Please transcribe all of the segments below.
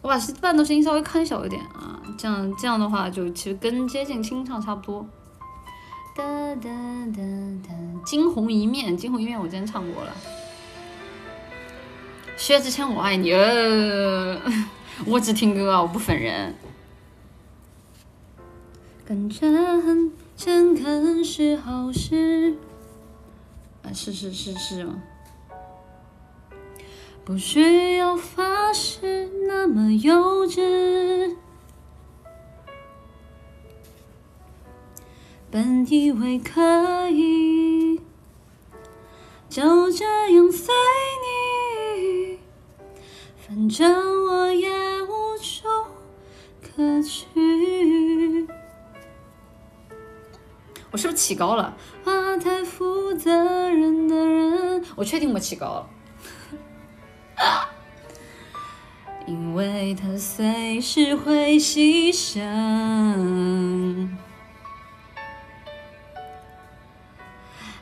我把伴奏声音稍微开小一点啊，这样这样的话就其实跟接近清唱差不多。哒哒哒哒，惊鸿一面，惊鸿一面我之前唱过了。薛之谦，我爱你。呃，我只听歌啊，我不粉人。跟着很诚恳是好事。啊，是是是是吗？不需要发誓那么幼稚，本以为可以就这样随你，反正我也无处可去。我是不是起高了？怕太负责任的人，我确定我起高了。因为他随时会牺牲，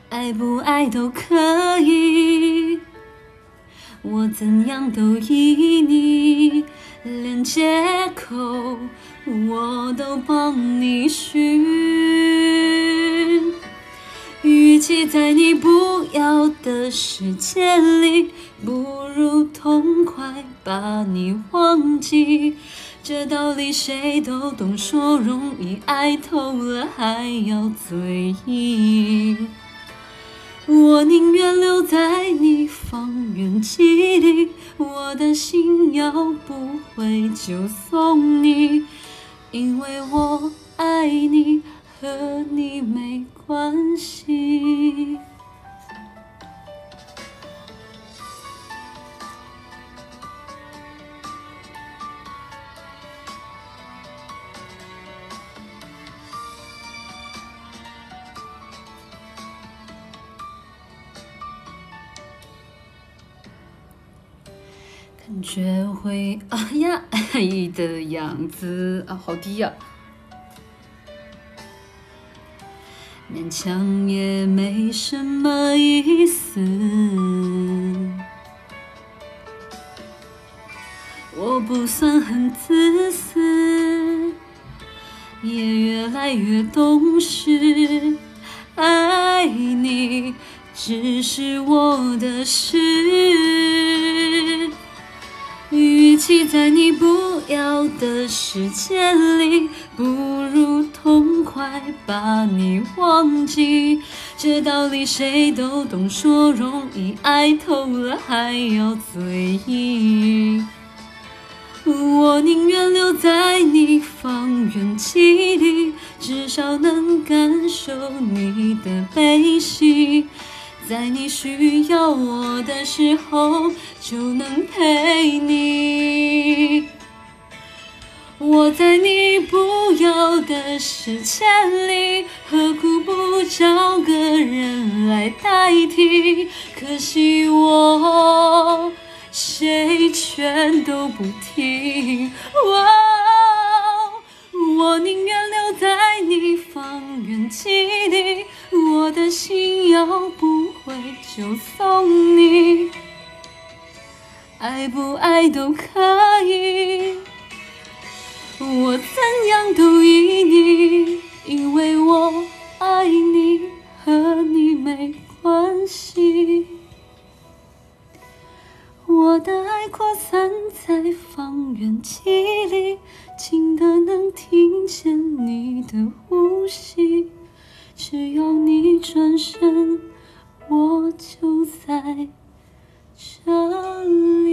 爱不爱都可以，我怎样都依你，连借口我都帮你寻。与其在你不要的世界里，不如痛快把你忘记。这道理谁都懂，说容易，爱透了还要嘴硬。我宁愿留在你方圆几里，我的心要不回就送你，因为我爱你。和你没关系。感觉会啊呀爱 的样子啊，好低呀。勉强也没什么意思，我不算很自私，也越来越懂事。爱你只是我的事，与其在你不要的世界里，不如痛快把你忘记。这道理谁都懂，说容易，爱透了还要嘴硬。我宁愿留在你方圆几里，至少能感受你的悲喜。在你需要我的时候，就能陪你。世界里，何苦不找个人来代替？可惜我谁劝都不听。我宁愿留在你方圆几里，我的心要不回就送你，爱不爱都可以，息我的爱扩散在方圆几里近的能听见你的呼吸只要你转身我就在这里。